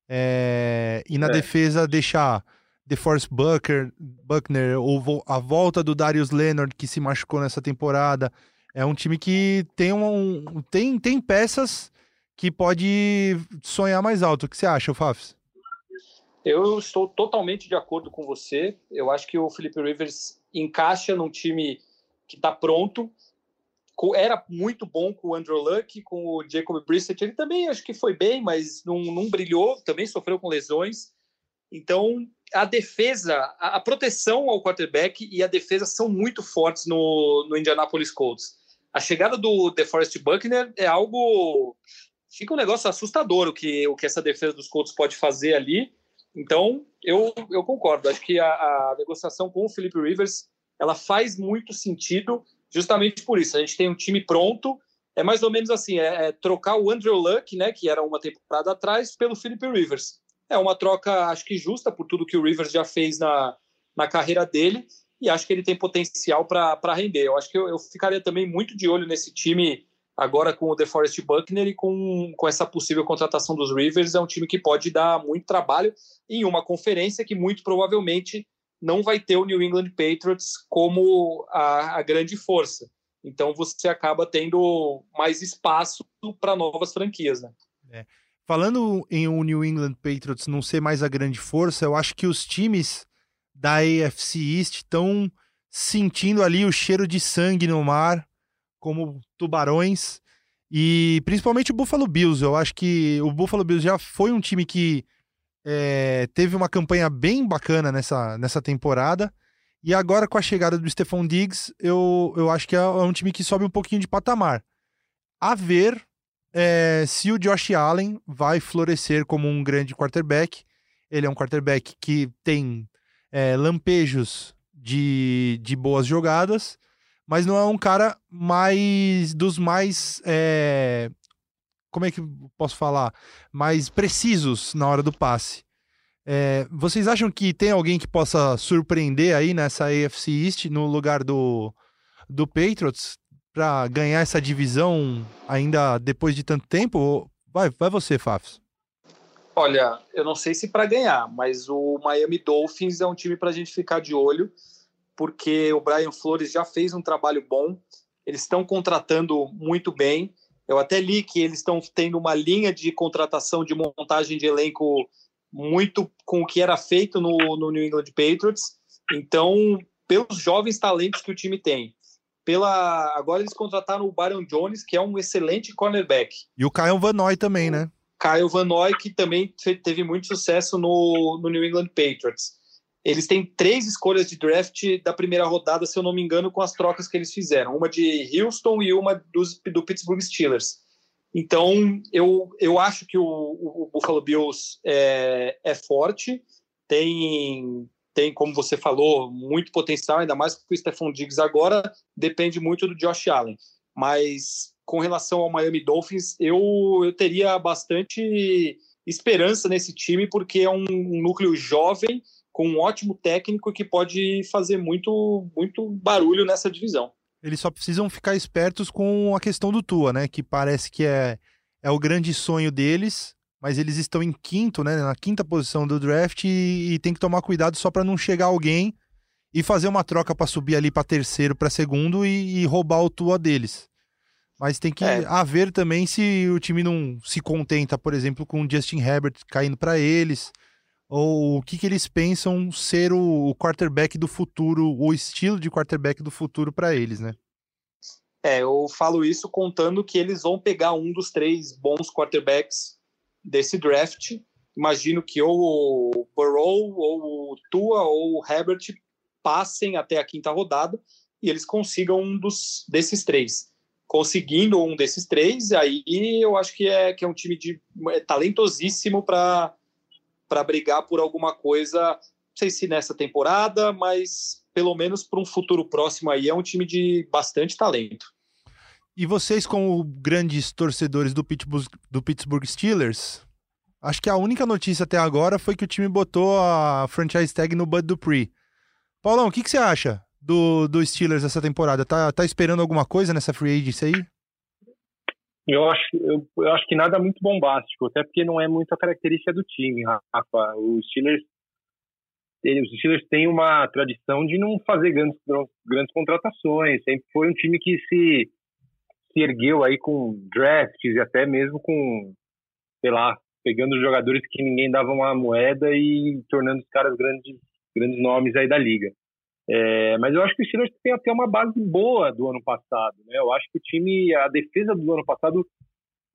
É, e na é. defesa deixar DeForest Bucker, Buckner ou a volta do Darius Leonard que se machucou nessa temporada. É um time que tem, um, tem, tem peças que pode sonhar mais alto. O que você acha, Fafs? Eu estou totalmente de acordo com você. Eu acho que o Felipe Rivers encaixa num time que está pronto. Era muito bom com o Andrew Luck, com o Jacob Brissett. Ele também acho que foi bem, mas não, não brilhou. Também sofreu com lesões. Então, a defesa, a, proteção ao quarterback e a defesa são muito fortes no, no Indianapolis Colts. A chegada do DeForest Buckner é algo. Fica um negócio assustador o que, o que essa defesa dos Colts pode fazer ali. Então, eu, eu concordo. Acho que a, a, negociação com o Felipe Rivers ela faz muito sentido justamente por isso. A gente tem um time pronto. É mais ou menos assim, é, é trocar o Andrew Luck, né, que era uma temporada atrás, pelo Felipe Rivers. É uma troca, acho que justa por tudo que o Rivers já fez na, na carreira dele e acho que ele tem potencial para render. Eu acho que eu, eu ficaria também muito de olho nesse time Agora com o DeForest Buckner e com, com essa possível contratação dos Rivers, é um time que pode dar muito trabalho em uma conferência que muito provavelmente não vai ter o New England Patriots como a, a grande força. Então você acaba tendo mais espaço para novas franquias, né? É. Falando em o New England Patriots não ser mais a grande força, eu acho que os times da AFC East estão sentindo ali o cheiro de sangue no mar, como tubarões, e principalmente o Buffalo Bills. Eu acho que o Buffalo Bills já foi um time que é, teve uma campanha bem bacana nessa, nessa temporada. E agora, com a chegada do Stephon Diggs, eu, eu acho que é, um time que sobe um pouquinho de patamar. A ver é, se o Josh Allen vai florescer como um grande quarterback. Ele é um quarterback que tem é, lampejos de, de boas jogadas, mas não é um cara mais dos mais é, como é que posso falar? Mais precisos na hora do passe. É, vocês acham que tem alguém que possa surpreender aí nessa AFC East no lugar do, do Patriots para ganhar essa divisão ainda depois de tanto tempo? Vai, vai você, Fafs. Olha, eu não sei se para ganhar, mas o Miami Dolphins é um time para a gente ficar de olho, porque o Brian Flores já fez um trabalho bom, eles estão contratando muito bem eu até li que eles estão tendo uma linha de contratação de montagem de elenco muito com o que era feito no, no New England Patriots. Então, pelos jovens talentos que o time tem, pela agora eles contrataram o Byron Jones, que é um excelente cornerback. E o Kyle Van Noy também, né? Kyle Van Noy, que também teve muito sucesso no, no New England Patriots. Eles têm três escolhas de draft da primeira rodada, se eu não me engano, com as trocas que eles fizeram. Uma de Houston e uma dos, do Pittsburgh Steelers. Então, eu, eu acho que o, o Buffalo Bills é, é forte, tem, tem, como você falou, muito potencial, ainda mais que o Stephon Diggs agora depende muito do Josh Allen. Mas com relação ao Miami Dolphins, eu, eu teria bastante esperança nesse time, porque é um, um núcleo jovem com um ótimo técnico que pode fazer muito, muito barulho nessa divisão. Eles só precisam ficar espertos com a questão do Tua, né? Que parece que é, é o grande sonho deles, mas eles estão em quinto, né? Na quinta posição do draft e, e tem que tomar cuidado só para não chegar alguém e fazer uma troca para subir ali para terceiro, para segundo e, e, roubar o Tua deles. Mas tem que é. haver também se o time não se contenta, por exemplo, com o Justin Herbert caindo para eles ou o que, que eles pensam ser o, quarterback do futuro, o estilo de quarterback do futuro para eles, né? É, eu falo isso contando que eles vão pegar um dos três bons quarterbacks desse draft. Imagino que ou o Burrow, ou o Tua, ou o Herbert passem até a quinta rodada e eles consigam um dos, desses três. Conseguindo um desses três, aí eu acho que é, que é um time de, é talentosíssimo para para brigar por alguma coisa, não sei se nessa temporada, mas pelo menos para um futuro próximo aí é um time de bastante talento. E vocês, como grandes torcedores do Pittsburgh, do Pittsburgh Steelers, acho que a única notícia até agora foi que o time botou a franchise tag no Bud Dupree. Paulão, o que, que você acha do, do Steelers essa temporada? Tá, tá esperando alguma coisa nessa free agency aí? Eu acho, eu, eu, acho que nada muito bombástico, até porque não é muito a característica do time, Rafa. Os Steelers, os Steelers têm uma tradição de não fazer grandes, grandes contratações. Sempre foi um time que se, se ergueu aí com drafts e até mesmo com, sei lá, pegando jogadores que ninguém dava uma moeda e tornando os caras grandes, grandes nomes aí da liga. É, mas eu acho que o Steelers tem até uma base boa do ano passado. Né? Eu acho que o time, a defesa do ano passado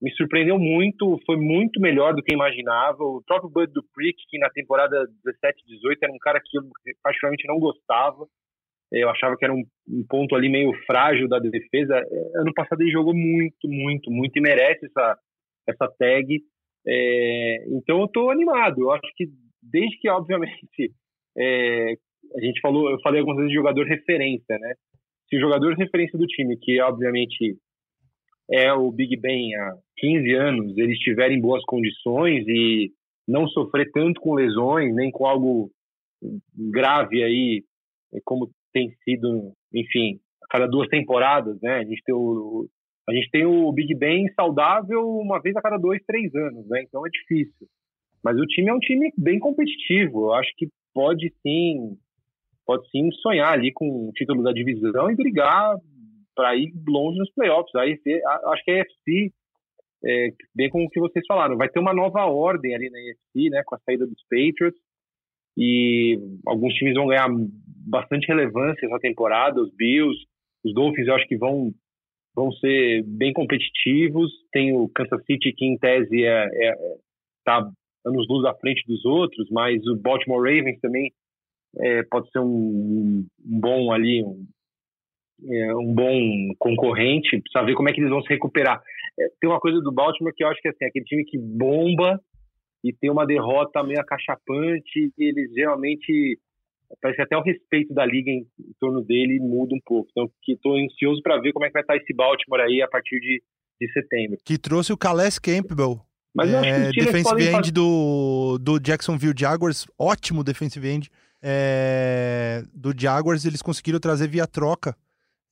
me surpreendeu muito, foi muito melhor do que imaginava. O próprio Bud Dupree, que na temporada 17 18 era um cara que eu particularmente não gostava. É, eu achava que era um, um, ponto ali meio frágil da defesa. É, ano passado ele jogou muito, muito, muito e merece essa, essa tag. É, então eu estou animado. Eu acho que desde que, obviamente, é, a gente falou, eu falei algumas vezes de jogador referência, né? Se o jogador referência do time, que obviamente é o Big Ben há 15 anos, ele estiver em boas condições e não sofrer tanto com lesões, nem com algo grave aí, como tem sido, enfim, a cada duas temporadas, né? A gente tem o, a gente tem o Big Ben saudável uma vez a cada dois, três anos, né? Então é difícil. Mas o time é um time bem competitivo. Eu acho que pode sim, pode sim sonhar ali com o título da divisão e brigar para ir longe nos playoffs. Aí acho que a AFC, é, bem como o que vocês falaram, vai ter uma nova ordem ali na AFC, né? Com a saída dos Patriots e alguns times vão ganhar bastante relevância essa temporada. Os Bills, os Dolphins, eu acho que vão vão ser bem competitivos. Tem o Kansas City que em tese é, é, tá anos luz à frente dos outros, mas o Baltimore Ravens também é, pode ser um, um bom ali, um, é, um, bom concorrente, precisa ver como é que eles vão se recuperar. É, tem uma coisa do Baltimore que eu acho que assim, aquele time que bomba e tem uma derrota meio acachapante, e eles geralmente parece que até o respeito da liga em, em torno dele muda um pouco. Então, estou ansioso para ver como é que vai estar esse Baltimore aí a partir de, de setembro. Que trouxe o Calais Campbell mas que é, defensive end fazer... do, do Jacksonville Jaguars, ótimo defensive end. É, do Jaguars eles conseguiram trazer via troca.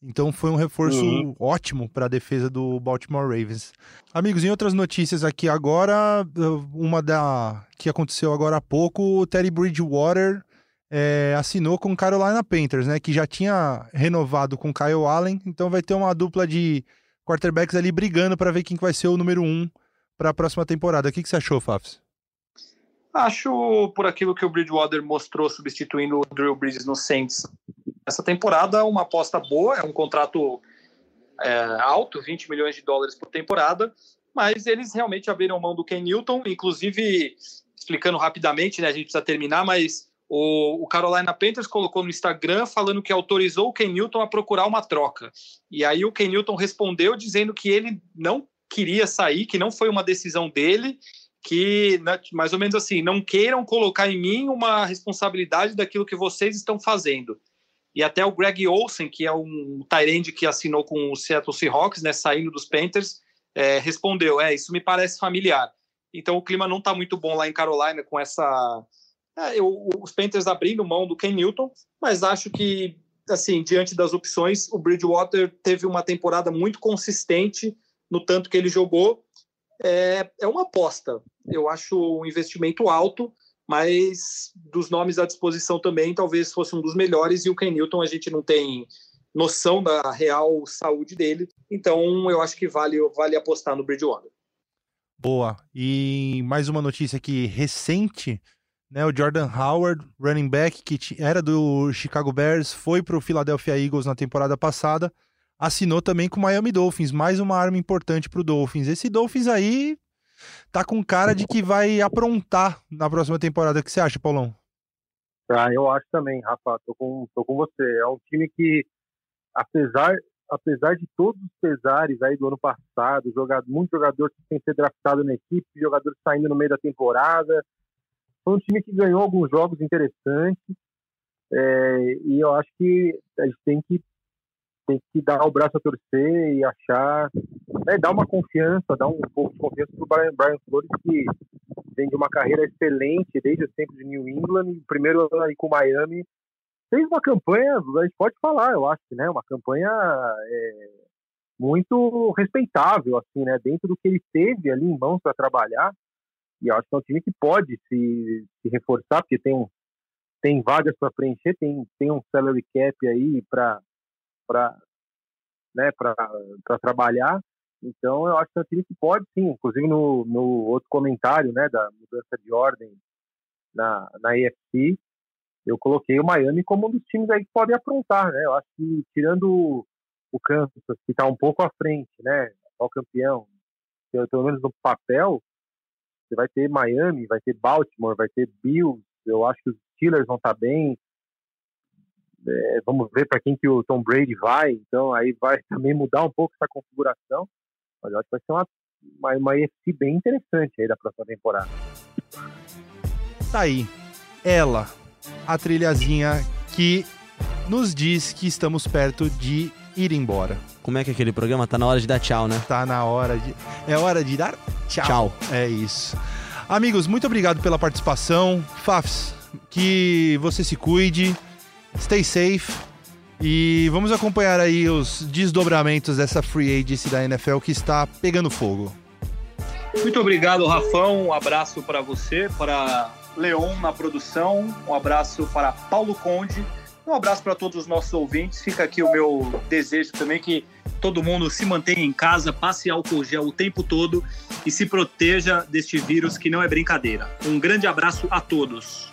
Então foi um reforço uhum. ótimo para a defesa do Baltimore Ravens. Amigos, em outras notícias aqui agora, uma da que aconteceu agora há pouco, o Terry Bridgewater é, assinou com o Carolina Panthers, né? Que já tinha renovado com Kyle Allen, então vai ter uma dupla de quarterbacks ali brigando para ver quem vai ser o número um para a próxima temporada. O que, que você achou, Fafs? Acho, por aquilo que o Bridgewater mostrou substituindo o Drew Brees no Saints, essa temporada uma aposta boa, é um contrato é, alto, 20 milhões de dólares por temporada, mas eles realmente abriram mão do Ken Newton, inclusive, explicando rapidamente, né, a gente precisa terminar, mas o, o, Carolina Panthers colocou no Instagram falando que autorizou o Ken Newton a procurar uma troca. E aí o Ken Newton respondeu dizendo que ele não queria sair, que não foi uma decisão dele, que né, mais ou menos assim, não queiram colocar em mim uma responsabilidade daquilo que vocês estão fazendo. E até o Greg Olsen, que é um Tyrande que assinou com o Seattle Seahawks, né, saindo dos Panthers, é, respondeu: é, isso me parece familiar. Então o clima não está muito bom lá em Carolina com essa. É, eu, os Panthers abrindo mão do Ken Newton, mas acho que, assim, diante das opções, o Bridgewater teve uma temporada muito consistente no tanto que ele jogou, é, é uma aposta. Eu acho um investimento alto, mas dos nomes à disposição também, talvez fosse um dos melhores. E o Ken Newton, a gente não tem noção da real saúde dele, então eu acho que vale, vale apostar no Bridgewater. Boa. E mais uma notícia aqui recente, né? O Jordan Howard, running back que era do Chicago Bears, foi para o Philadelphia Eagles na temporada passada assinou também com o Miami Dolphins, mais uma arma importante para o Dolphins. Esse Dolphins aí tá com cara de que vai aprontar na próxima temporada. O que você acha, Paulão? Ah, eu acho também, Rafa. Tô com, tô com você. É um time que, apesar, apesar de todos os pesares aí do ano passado, jogado, muitos jogadores que têm sido draftado na equipe, jogadores saindo no meio da temporada, foi um time que ganhou alguns jogos interessantes. É, e eu acho que a gente tem que tem que dar o braço a torcer e achar, né, dar uma confiança, dar um pouco de confiança para o Brian, Brian Flores, que tem de uma carreira excelente desde o tempo de New England, primeiro aí com Miami, fez uma campanha, a gente pode falar, eu acho, né, uma campanha é, muito respeitável, assim, né, dentro do que ele teve ali em mãos para trabalhar, e acho que é um time que pode se, se reforçar, porque tem tem vagas para preencher, tem, tem um salary cap aí para para né, trabalhar. Então, eu acho que um time pode sim, inclusive no, no outro comentário né, da mudança de ordem na, na EFC, eu coloquei o Miami como um dos times aí que podem aprontar. Né? Eu acho que, tirando o Kansas, que está um pouco à frente, né, o campeão, pelo menos no papel, você vai ter Miami, vai ter Baltimore, vai ter Bills, eu acho que os Steelers vão estar tá bem, é, vamos ver para quem que o Tom Brady vai, então aí vai também mudar um pouco essa configuração. Mas eu acho que vai ser uma, uma, uma EFC bem interessante aí da próxima temporada. Tá aí. Ela, a trilhazinha que nos diz que estamos perto de ir embora. Como é que é aquele programa? Tá na hora de dar tchau, né? Tá na hora de. É hora de dar tchau. Tchau. É isso. Amigos, muito obrigado pela participação. Fafs, que você se cuide. Stay safe. E vamos acompanhar aí os desdobramentos dessa free agency da NFL que está pegando fogo. Muito obrigado, Rafão. Um abraço para você, para Leon na produção, um abraço para Paulo Conde, um abraço para todos os nossos ouvintes. Fica aqui o meu desejo também que todo mundo se mantenha em casa, passe álcool gel o tempo todo e se proteja deste vírus que não é brincadeira. Um grande abraço a todos.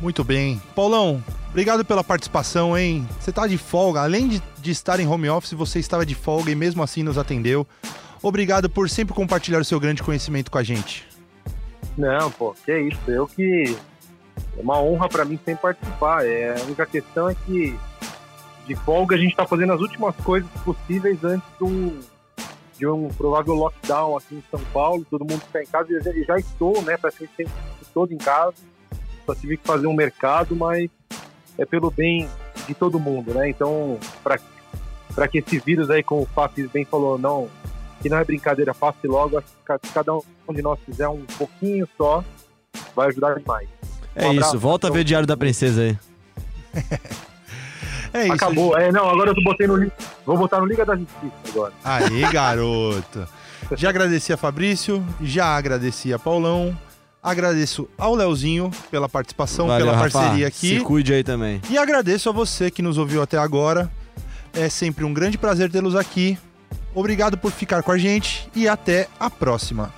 Muito bem. Paulão, obrigado pela participação, hein? Você tá de folga. Além de, de estar em home office, você estava de folga e mesmo assim nos atendeu. Obrigado por sempre compartilhar o seu grande conhecimento com a gente. Não, pô, que isso. Eu que. É uma honra para mim sempre participar. É, a única questão é que de folga a gente está fazendo as últimas coisas possíveis antes do, de um provável lockdown aqui em São Paulo. Todo mundo ficar em casa e já estou, né? Praticamente todo em casa. Só tive que fazer um mercado, mas é pelo bem de todo mundo, né? Então, para que esse vírus aí, como o Fábio bem falou, não que não é brincadeira, faça logo. Acho que se cada um de nós fizer um pouquinho só, vai ajudar demais. É um isso, volta a ver o Diário da Princesa aí. é isso. Acabou. É, não, agora eu botei no Vou botar no Liga da Justiça agora. Aí, garoto. já agradeci a Fabrício, já agradeci a Paulão. Agradeço ao Leozinho pela participação, Valeu, pela Rafa. parceria aqui. Se cuide aí também. E agradeço a você que nos ouviu até agora. É sempre um grande prazer tê-los aqui. Obrigado por ficar com a gente e até a próxima.